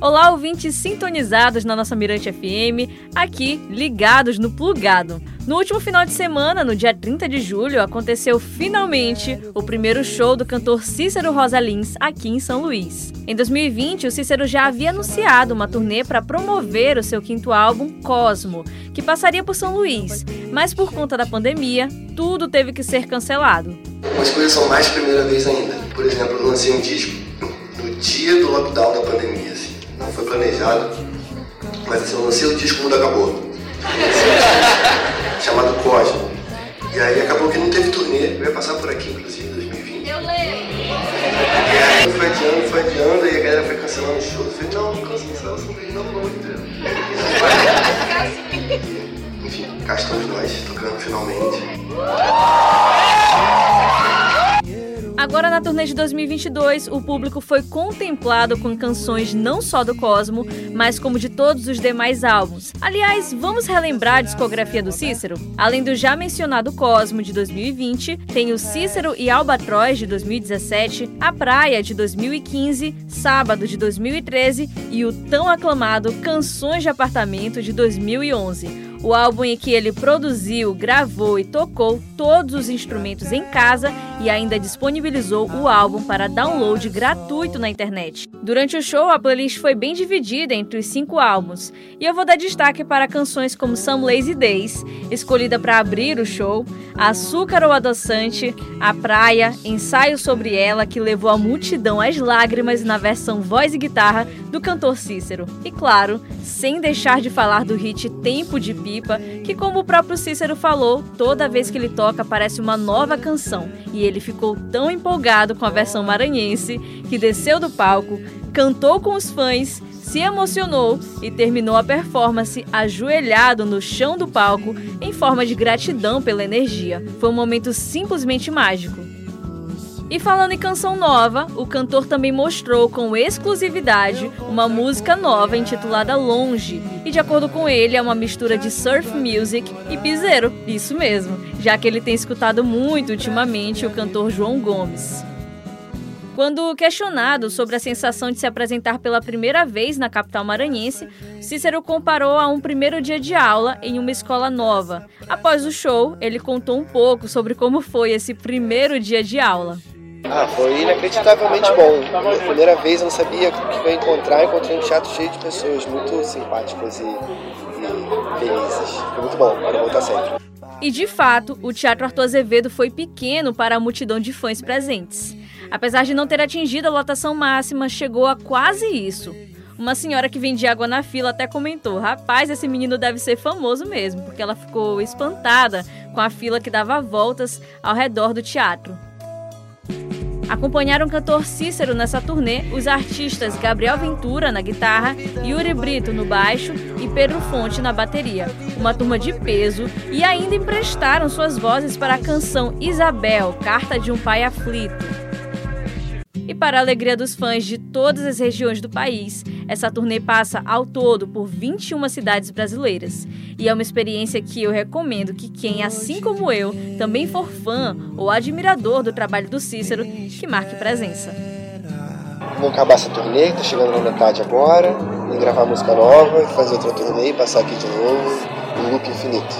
Olá, ouvintes sintonizados na nossa Mirante FM, aqui ligados no Plugado. No último final de semana, no dia 30 de julho, aconteceu finalmente o primeiro show do cantor Cícero Rosa Lins aqui em São Luís. Em 2020, o Cícero já havia anunciado uma turnê para promover o seu quinto álbum, Cosmo, que passaria por São Luís, mas por conta da pandemia, tudo teve que ser cancelado. As coisas são mais primeira vez ainda. Por exemplo, eu lancei um disco no dia do lockdown da pandemia. Assim não foi planejado, mas assim, eu lancei o disco, mundo acabou. chamado Cosmo. E aí acabou que não teve turnê, eu ia passar por aqui, inclusive, em 2020. Eu lembro! E aí foi adiando, foi adiando, e a galera foi cancelando o show. Eu falei, não, não cancela, não, não, não, não. Enfim, cá estamos nós, tocando finalmente. Agora, na turnê de 2022, o público foi contemplado com canções não só do Cosmo, mas como de todos os demais álbuns. Aliás, vamos relembrar a discografia do Cícero? Além do já mencionado Cosmo de 2020, tem o Cícero e Albatroz de 2017, A Praia de 2015, Sábado de 2013 e o tão aclamado Canções de Apartamento de 2011 o álbum em que ele produziu, gravou e tocou todos os instrumentos em casa e ainda disponibilizou o álbum para download gratuito na internet. Durante o show, a playlist foi bem dividida entre os cinco álbuns, e eu vou dar destaque para canções como Some Lazy Days, escolhida para abrir o show, Açúcar ou Adoçante, A Praia, Ensaio sobre Ela, que levou a multidão às lágrimas na versão voz e guitarra do cantor Cícero. E claro, sem deixar de falar do hit Tempo de Pipa, que, como o próprio Cícero falou, toda vez que ele toca parece uma nova canção. E ele ficou tão empolgado com a versão maranhense que desceu do palco, cantou com os fãs, se emocionou e terminou a performance ajoelhado no chão do palco em forma de gratidão pela energia. Foi um momento simplesmente mágico. E falando em canção nova, o cantor também mostrou com exclusividade uma música nova intitulada Longe. E de acordo com ele, é uma mistura de surf music e piseiro, isso mesmo, já que ele tem escutado muito ultimamente o cantor João Gomes. Quando questionado sobre a sensação de se apresentar pela primeira vez na capital maranhense, Cícero comparou a um primeiro dia de aula em uma escola nova. Após o show, ele contou um pouco sobre como foi esse primeiro dia de aula. Ah, foi inacreditavelmente bom. Pela primeira vez eu não sabia o que ia encontrar. Encontrei um teatro cheio de pessoas muito simpáticas e, e felizes. Foi muito bom, quero voltar sempre. E de fato, o Teatro Arthur Azevedo foi pequeno para a multidão de fãs presentes. Apesar de não ter atingido a lotação máxima, chegou a quase isso. Uma senhora que vendia água na fila até comentou: Rapaz, esse menino deve ser famoso mesmo, porque ela ficou espantada com a fila que dava voltas ao redor do teatro. Acompanharam o cantor Cícero nessa turnê os artistas Gabriel Ventura na guitarra, Yuri Brito no baixo e Pedro Fonte na bateria. Uma turma de peso e ainda emprestaram suas vozes para a canção Isabel, Carta de um Pai Aflito. E para a alegria dos fãs de todas as regiões do país, essa turnê passa ao todo por 21 cidades brasileiras. E é uma experiência que eu recomendo que quem, assim como eu, também for fã ou admirador do trabalho do Cícero, que marque presença. Vamos acabar essa turnê, tá chegando na metade agora, e gravar música nova, fazer outra turnê e passar aqui de novo, um loop infinito.